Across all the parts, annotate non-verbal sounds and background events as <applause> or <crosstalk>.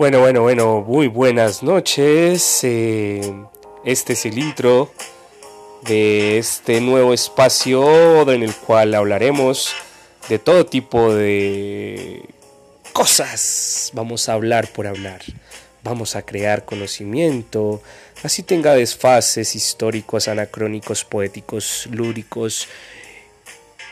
Bueno, bueno, bueno, muy buenas noches. Eh, este es el intro de este nuevo espacio en el cual hablaremos de todo tipo de cosas. Vamos a hablar por hablar. Vamos a crear conocimiento, así tenga desfases históricos, anacrónicos, poéticos, lúdicos,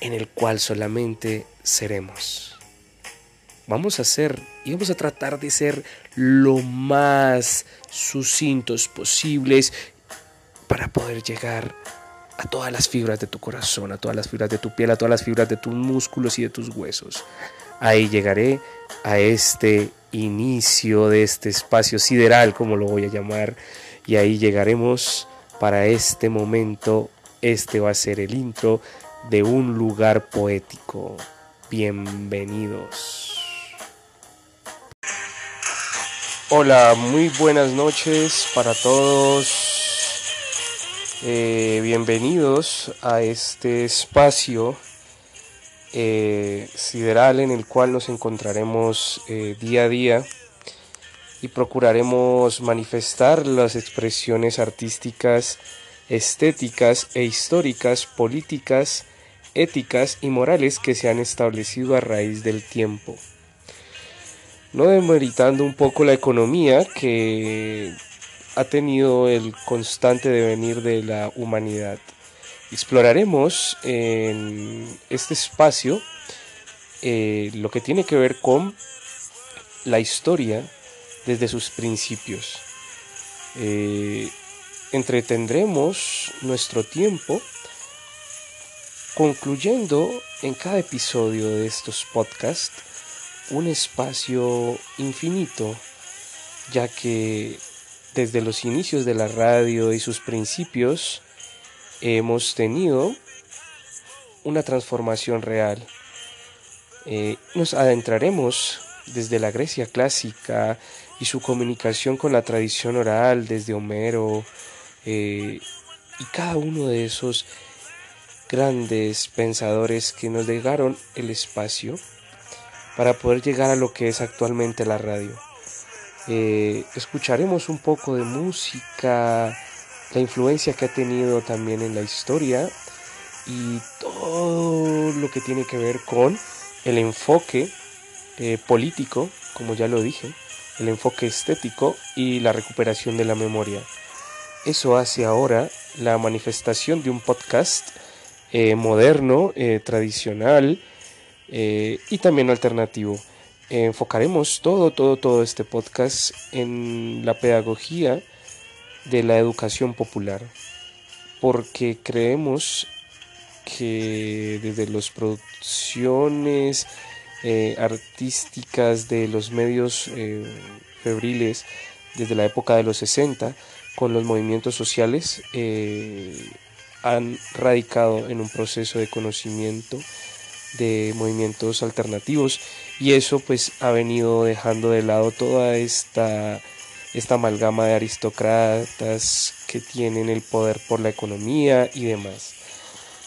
en el cual solamente seremos. Vamos a ser y vamos a tratar de ser lo más sucintos posibles para poder llegar a todas las fibras de tu corazón, a todas las fibras de tu piel, a todas las fibras de tus músculos y de tus huesos. Ahí llegaré a este inicio de este espacio sideral, como lo voy a llamar, y ahí llegaremos para este momento. Este va a ser el intro de un lugar poético. Bienvenidos. Hola, muy buenas noches para todos. Eh, bienvenidos a este espacio eh, sideral en el cual nos encontraremos eh, día a día y procuraremos manifestar las expresiones artísticas, estéticas e históricas, políticas, éticas y morales que se han establecido a raíz del tiempo no demeritando un poco la economía que ha tenido el constante devenir de la humanidad. Exploraremos en este espacio eh, lo que tiene que ver con la historia desde sus principios. Eh, entretendremos nuestro tiempo concluyendo en cada episodio de estos podcasts un espacio infinito, ya que desde los inicios de la radio y sus principios hemos tenido una transformación real. Eh, nos adentraremos desde la Grecia clásica y su comunicación con la tradición oral desde Homero eh, y cada uno de esos grandes pensadores que nos dejaron el espacio para poder llegar a lo que es actualmente la radio. Eh, escucharemos un poco de música, la influencia que ha tenido también en la historia y todo lo que tiene que ver con el enfoque eh, político, como ya lo dije, el enfoque estético y la recuperación de la memoria. Eso hace ahora la manifestación de un podcast eh, moderno, tradicional, eh, y también alternativo. enfocaremos todo, todo, todo este podcast en la pedagogía de la educación popular, porque creemos que desde las producciones eh, artísticas de los medios eh, febriles desde la época de los 60 con los movimientos sociales han radicado en un proceso de conocimiento de movimientos alternativos y eso pues ha venido dejando de lado toda esta, esta amalgama de aristócratas que tienen el poder por la economía y demás.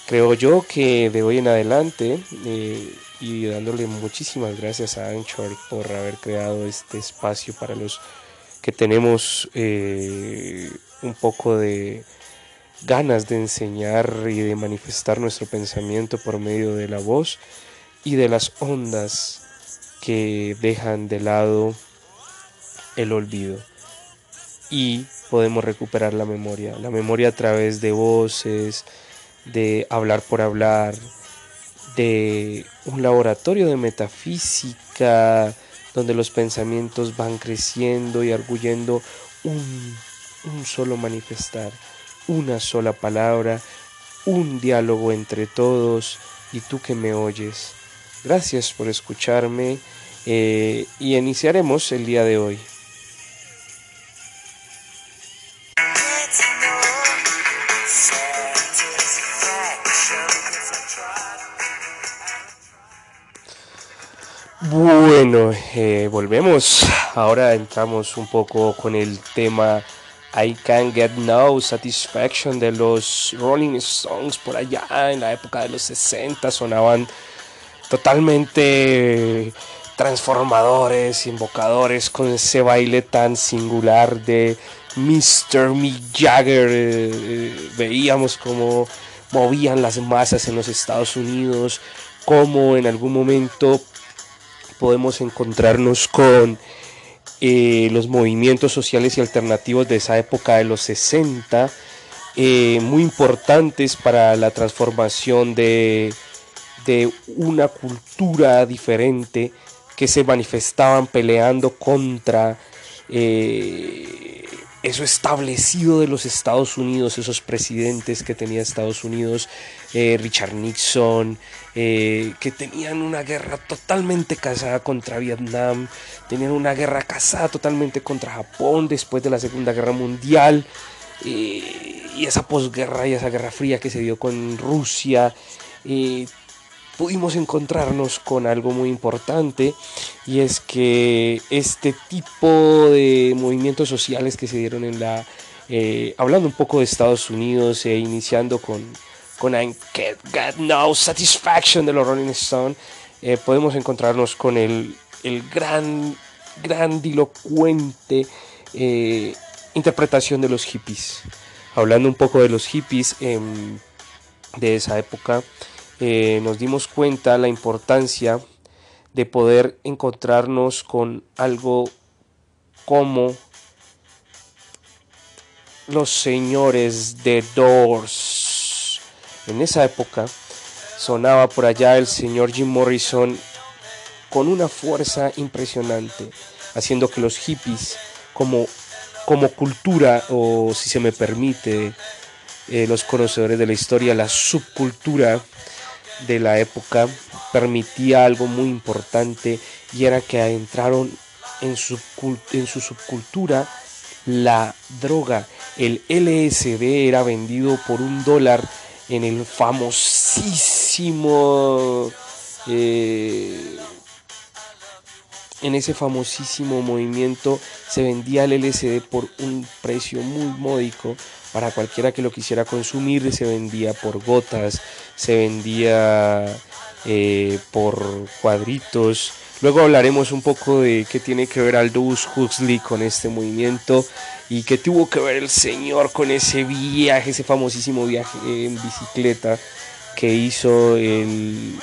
Creo yo que de hoy en adelante eh, y dándole muchísimas gracias a Anchor por haber creado este espacio para los que tenemos eh, un poco de ganas de enseñar y de manifestar nuestro pensamiento por medio de la voz y de las ondas que dejan de lado el olvido. Y podemos recuperar la memoria, la memoria a través de voces, de hablar por hablar, de un laboratorio de metafísica donde los pensamientos van creciendo y arguyendo un, un solo manifestar una sola palabra, un diálogo entre todos y tú que me oyes. Gracias por escucharme eh, y iniciaremos el día de hoy. Bueno, eh, volvemos. Ahora entramos un poco con el tema I Can't Get No Satisfaction de los Rolling Stones por allá en la época de los 60 sonaban totalmente transformadores, invocadores, con ese baile tan singular de Mr. Mick Jagger. Eh, eh, veíamos cómo movían las masas en los Estados Unidos, cómo en algún momento podemos encontrarnos con eh, los movimientos sociales y alternativos de esa época de los 60, muy importantes para la transformación de, de una cultura diferente que se manifestaban peleando contra eh, eso establecido de los Estados Unidos, esos presidentes que tenía Estados Unidos, eh, Richard Nixon, eh, que tenían una guerra totalmente casada contra Vietnam, tenían una guerra casada totalmente contra Japón después de la Segunda Guerra Mundial, y esa posguerra y esa guerra fría que se dio con Rusia pudimos encontrarnos con algo muy importante y es que este tipo de movimientos sociales que se dieron en la eh, hablando un poco de Estados Unidos e iniciando con con I Get, No Satisfaction de los Rolling Stones eh, podemos encontrarnos con el, el gran grandilocuente eh, interpretación de los hippies hablando un poco de los hippies em, de esa época eh, nos dimos cuenta la importancia de poder encontrarnos con algo como los señores de Doors. En esa época sonaba por allá el señor Jim Morrison con una fuerza impresionante, haciendo que los hippies como, como cultura, o si se me permite, eh, los conocedores de la historia, la subcultura de la época permitía algo muy importante y era que entraron en su, en su subcultura la droga. El LSD era vendido por un dólar en el famosísimo eh, en ese famosísimo movimiento se vendía el LSD por un precio muy módico para cualquiera que lo quisiera consumir. Se vendía por gotas se vendía eh, por cuadritos luego hablaremos un poco de qué tiene que ver Aldous Huxley con este movimiento y qué tuvo que ver el señor con ese viaje ese famosísimo viaje en bicicleta que hizo el,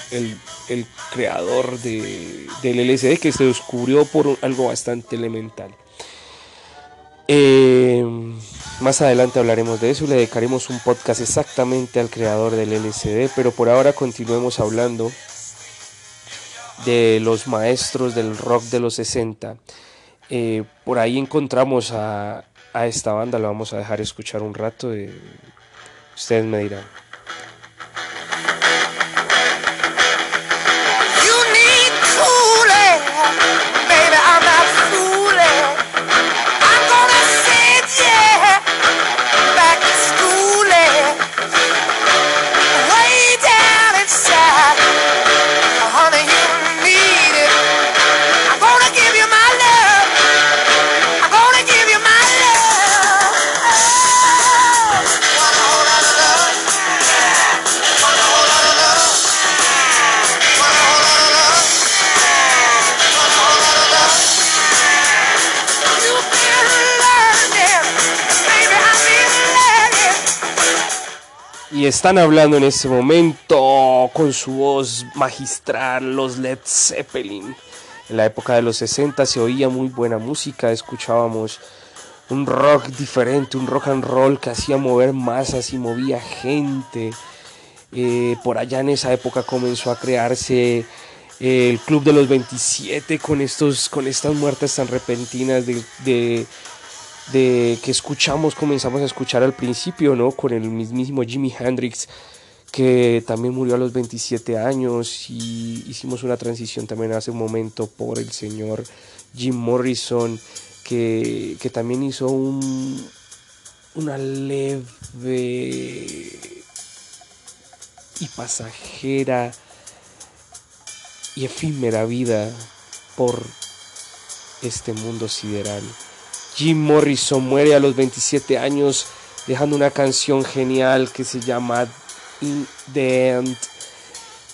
creador de, del LSD, que se descubrió por algo bastante elemental. Eh, más adelante hablaremos de eso y le dedicaremos un podcast exactamente al creador del LSD, pero por ahora continuemos hablando de los maestros del rock de los 60. Eh, por ahí encontramos a, esta banda, lo vamos a dejar escuchar un rato. ustedes me dirán. Están hablando en ese momento con su voz magistral los Led Zeppelin. En la época de los 60 se oía muy buena música, escuchábamos un rock diferente, un rock and roll que hacía mover masas y movía gente. Eh, por allá en esa época comenzó a crearse eh, el Club de los 27 con, estos, con estas muertes tan repentinas de que escuchamos, comenzamos a escuchar al principio, ¿no? Con el mismísimo Jimi Hendrix, que también murió a los 27 años, y hicimos una transición también hace un momento por el señor Jim Morrison, que, que también hizo un, una leve y pasajera y efímera vida por este mundo sideral. Jim Morrison muere a los 27 años dejando una canción genial que se llama In the End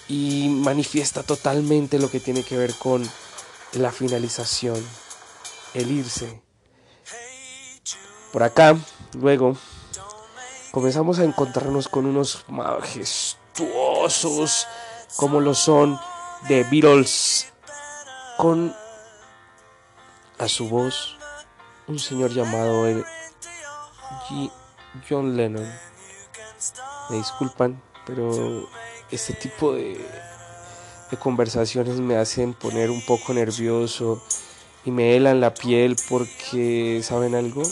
y manifiesta totalmente lo que tiene que ver con, la finalización, el irse. Por acá, luego, comenzamos a encontrarnos con unos majestuosos como lo son The Beatles, con a su voz un señor llamado el John Lennon. Me disculpan, pero este tipo de, de conversaciones me hacen poner un poco nervioso y me helan la piel porque, ¿saben algo?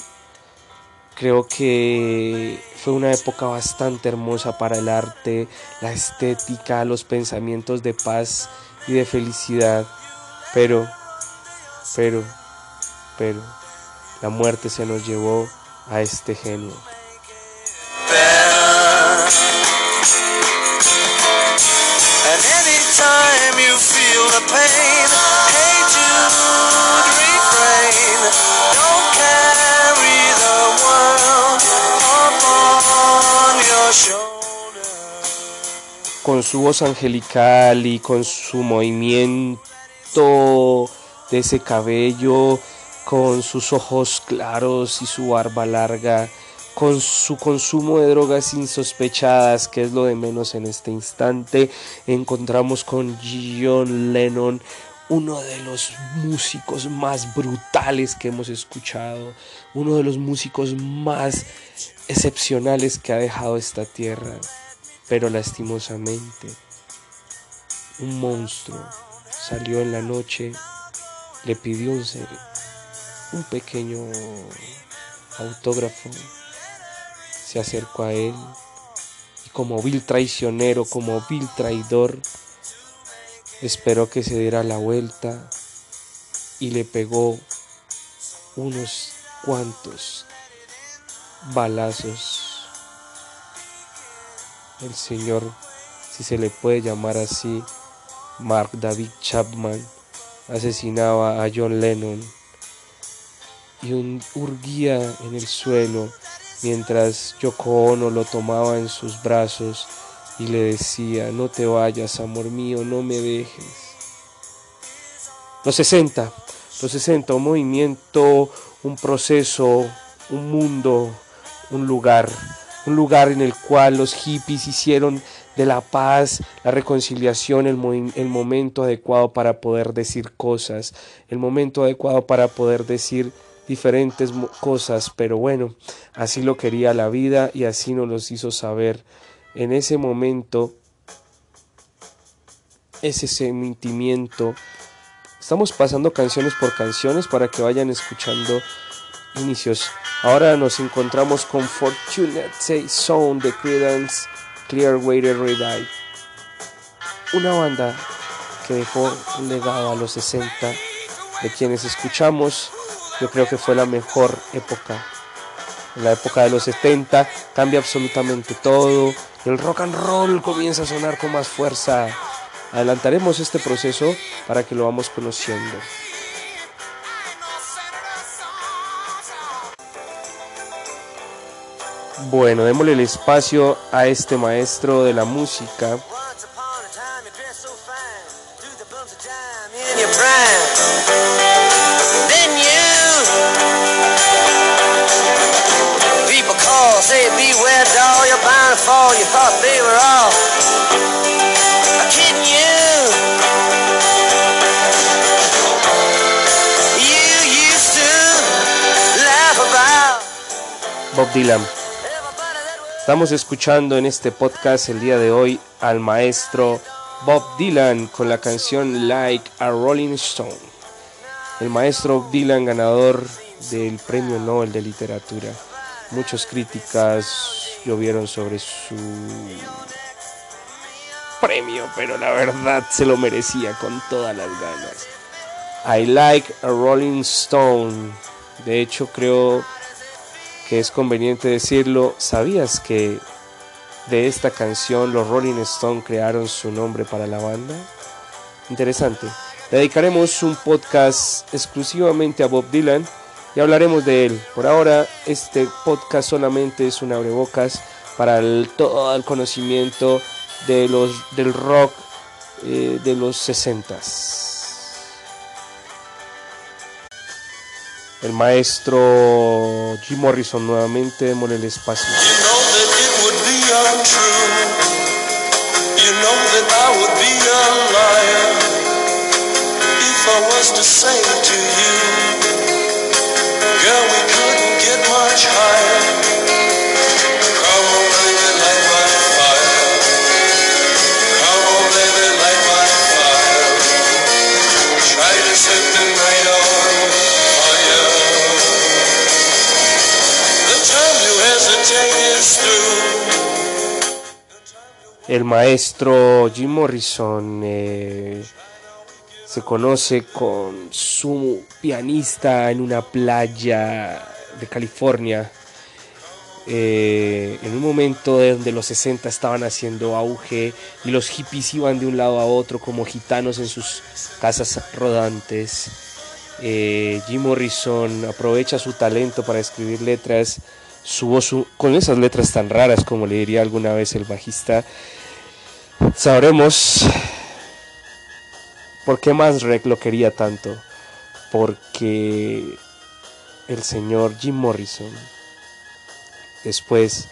Creo que fue una época bastante hermosa para el arte, la estética, los pensamientos de paz y de felicidad. Pero, pero, pero, la muerte se nos llevó a este genio. Con su voz angelical y con su movimiento de ese cabello, con sus ojos claros y su barba larga, con su consumo de drogas insospechadas, que es lo de menos en este instante, encontramos con John Lennon uno de los músicos más brutales que hemos escuchado, uno de los músicos más excepcionales que ha dejado esta tierra, pero lastimosamente un monstruo salió en la noche, le pidió un, un pequeño autógrafo, se acercó a él y como vil traicionero, como vil traidor, Esperó que se diera la vuelta y le pegó unos cuantos balazos. El señor, si se le puede llamar así, Mark David Chapman, asesinaba a John Lennon y un urgía en el suelo mientras Yoko Ono lo tomaba en sus brazos y le decía, no te vayas, amor mío, no me dejes. Los 60, los 60, un movimiento, un proceso, un mundo, un lugar, un lugar en el cual los hippies hicieron de la paz, la reconciliación, el, el momento adecuado para poder decir cosas, el momento adecuado para poder decir diferentes cosas, pero bueno, así lo quería la vida y así nos los hizo saber en ese momento, ese sentimiento. Estamos pasando canciones por canciones para que vayan escuchando inicios. Ahora nos encontramos con Fortunate Sound de Credence Clearwater Revive. Una banda que dejó un legado a los 60 de quienes escuchamos. Yo creo que fue la mejor época. En la época de los 70 cambia absolutamente todo el rock and roll comienza a sonar con más fuerza. Adelantaremos este proceso para que lo vamos conociendo. Bueno, démosle el espacio a este maestro de la música. Bob Dylan. Estamos escuchando en este podcast el día de hoy al maestro Bob Dylan con la canción Like a Rolling Stone. El maestro Bob Dylan ganador del Premio Nobel de Literatura. Muchas críticas llovieron sobre su premio, pero la verdad se lo merecía con todas las ganas. I like a Rolling Stone. De hecho, creo que es conveniente decirlo, ¿sabías que de esta canción los Rolling Stones crearon su nombre para la banda? Interesante. Dedicaremos un podcast exclusivamente a Bob Dylan y hablaremos de él. Por ahora, este podcast solamente es un abrebocas para todo el conocimiento de los, del rock eh, de los 60 el maestro Jim Morrison nuevamente en el espacio. El maestro Jim Morrison eh, se conoce con su pianista en una playa de California. Eh, en un momento donde los 60 estaban haciendo auge y los hippies iban de un lado a otro como gitanos en sus casas rodantes. Eh, Jim Morrison aprovecha su talento para escribir letras, su voz con esas letras tan raras como le diría alguna vez el bajista Sabremos por qué Rec lo quería tanto. Porque el señor Jim Morrison, después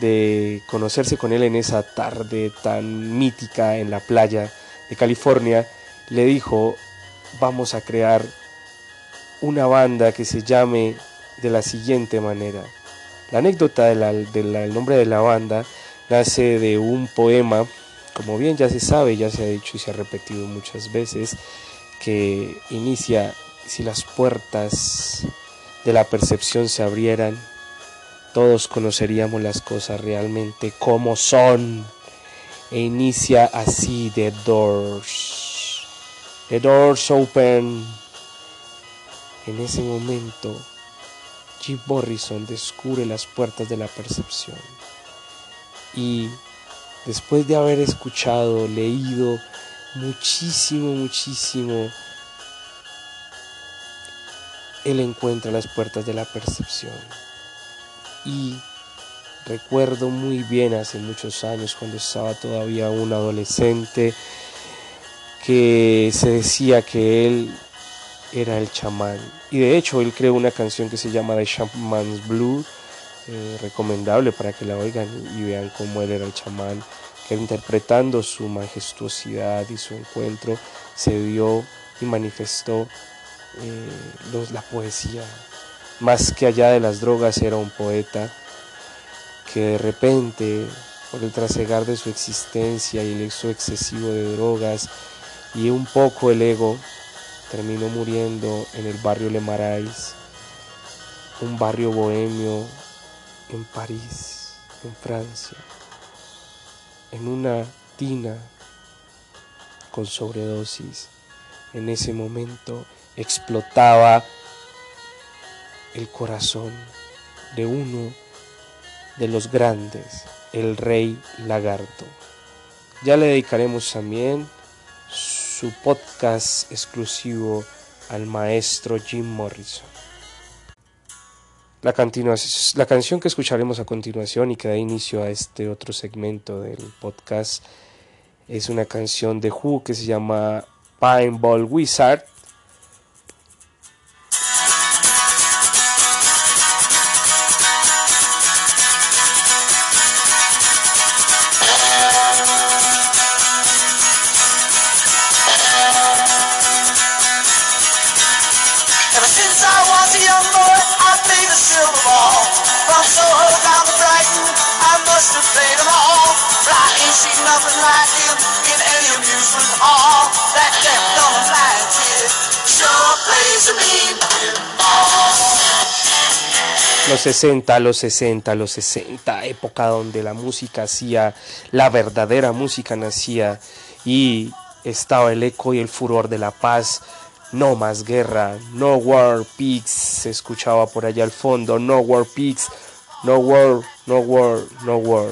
de conocerse con él en esa tarde tan mítica en la playa de California, le dijo, vamos a crear una banda que se llame de la siguiente manera. La anécdota del nombre de la banda nace de un poema, como bien ya se sabe, ya se ha dicho y se ha repetido muchas veces, que inicia, si las puertas de la percepción se abrieran, todos conoceríamos las cosas realmente como son. E inicia así The Doors. The Doors Open. En ese momento, Jim Morrison descubre las puertas de la percepción. Y después de haber escuchado, leído muchísimo, muchísimo, él encuentra las puertas de la percepción. Y recuerdo muy bien hace muchos años cuando estaba todavía un adolescente que se decía que él era el chamán. Y de hecho él creó una canción que se llama The Shaman's Blue eh, recomendable para que la oigan y vean cómo él era el chamán, que interpretando su majestuosidad y su encuentro se dio y manifestó eh, la poesía. Más que allá de las drogas era un poeta que de repente, por el trasegar de su existencia y el uso excesivo de drogas y un poco el ego, terminó muriendo en el barrio Le Marais, un barrio bohemio en París, en Francia, en una tina con sobredosis. En ese momento explotaba el corazón de uno de los grandes, el rey lagarto. Ya le dedicaremos también su podcast exclusivo al maestro Jim Morrison. La, la canción que escucharemos a continuación y que da inicio a este otro segmento del podcast es una canción de Who que se llama Pineball Wizard 60, los 60, los 60, época donde la música hacía, la verdadera música nacía y estaba el eco y el furor de la paz. No más guerra, no war peace, se escuchaba por allá al fondo, no war peace, no war, no war, no war.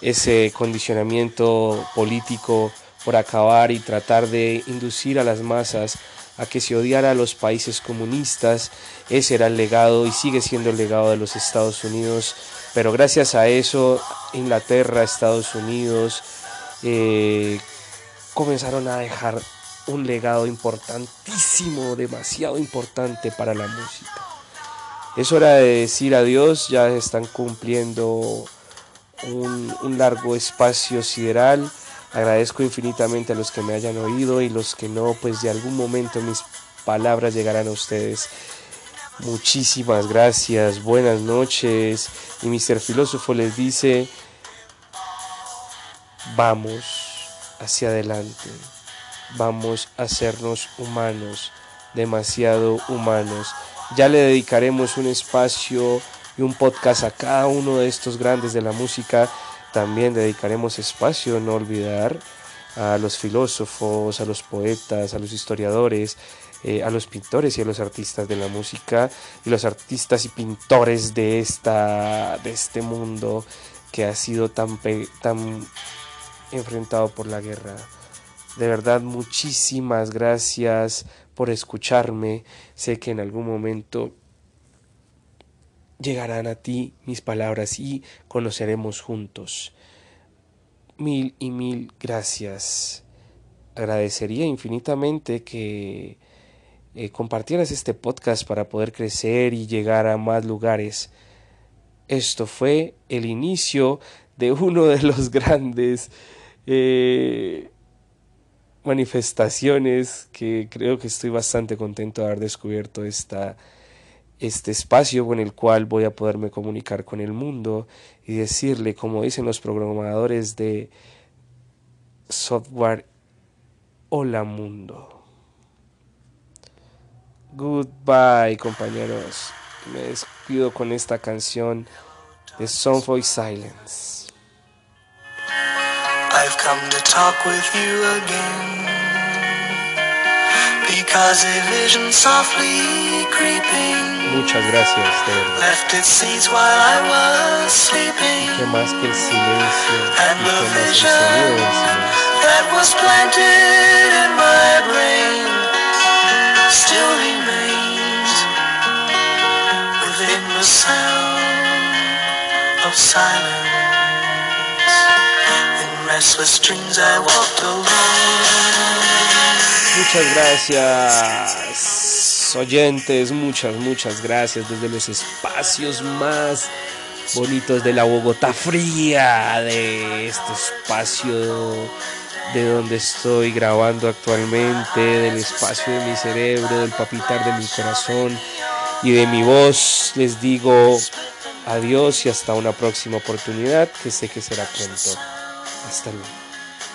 Ese condicionamiento político por acabar y tratar de inducir a las masas a que se odiara a los países comunistas. Ese era el legado y sigue siendo el legado de los Estados Unidos. Pero gracias a eso, Inglaterra, Estados Unidos, eh, comenzaron a dejar un legado importantísimo, demasiado importante para la música. Es hora de decir adiós, ya están cumpliendo un, un largo espacio sideral. Agradezco infinitamente a los que me hayan oído y los que no, pues de algún momento mis palabras llegarán a ustedes. Muchísimas gracias, buenas noches. Y Mr. Filósofo les dice, vamos hacia adelante, vamos a hacernos humanos, demasiado humanos. Ya le dedicaremos un espacio y un podcast a cada uno de estos grandes de la música. También dedicaremos espacio, no olvidar, a los filósofos, a los poetas, a los historiadores, eh, a los pintores y a los artistas de la música y los artistas y pintores de, esta, de este mundo que ha sido tan, tan enfrentado por la guerra. De verdad, muchísimas gracias por escucharme. Sé que en algún momento llegarán a ti mis palabras y conoceremos juntos. Mil y mil gracias. Agradecería infinitamente que eh, compartieras este podcast para poder crecer y llegar a más lugares. Esto fue el inicio de uno de los <laughs> grandes eh, manifestaciones que creo que estoy bastante contento de haber descubierto esta, este espacio con el cual voy a poderme comunicar con el mundo y decirle, como dicen los programadores de software, hola mundo. Goodbye, compañeros. Me despido con esta canción de Song for Silence. I've come to talk with you again Muchas gracias, de verdad. Left its seeds while I was sleeping. Que más que el silencio and the vision that was planted in my brain still remains within the sound of silence. In restless dreams I walked alone. Muchas gracias, oyentes, muchas, muchas gracias desde los espacios más bonitos de la Bogotá fría, de este espacio de donde estoy grabando actualmente, del espacio de mi cerebro, del papitar de mi corazón y de mi voz, les digo adiós y hasta una próxima oportunidad que sé que será pronto. Hasta luego.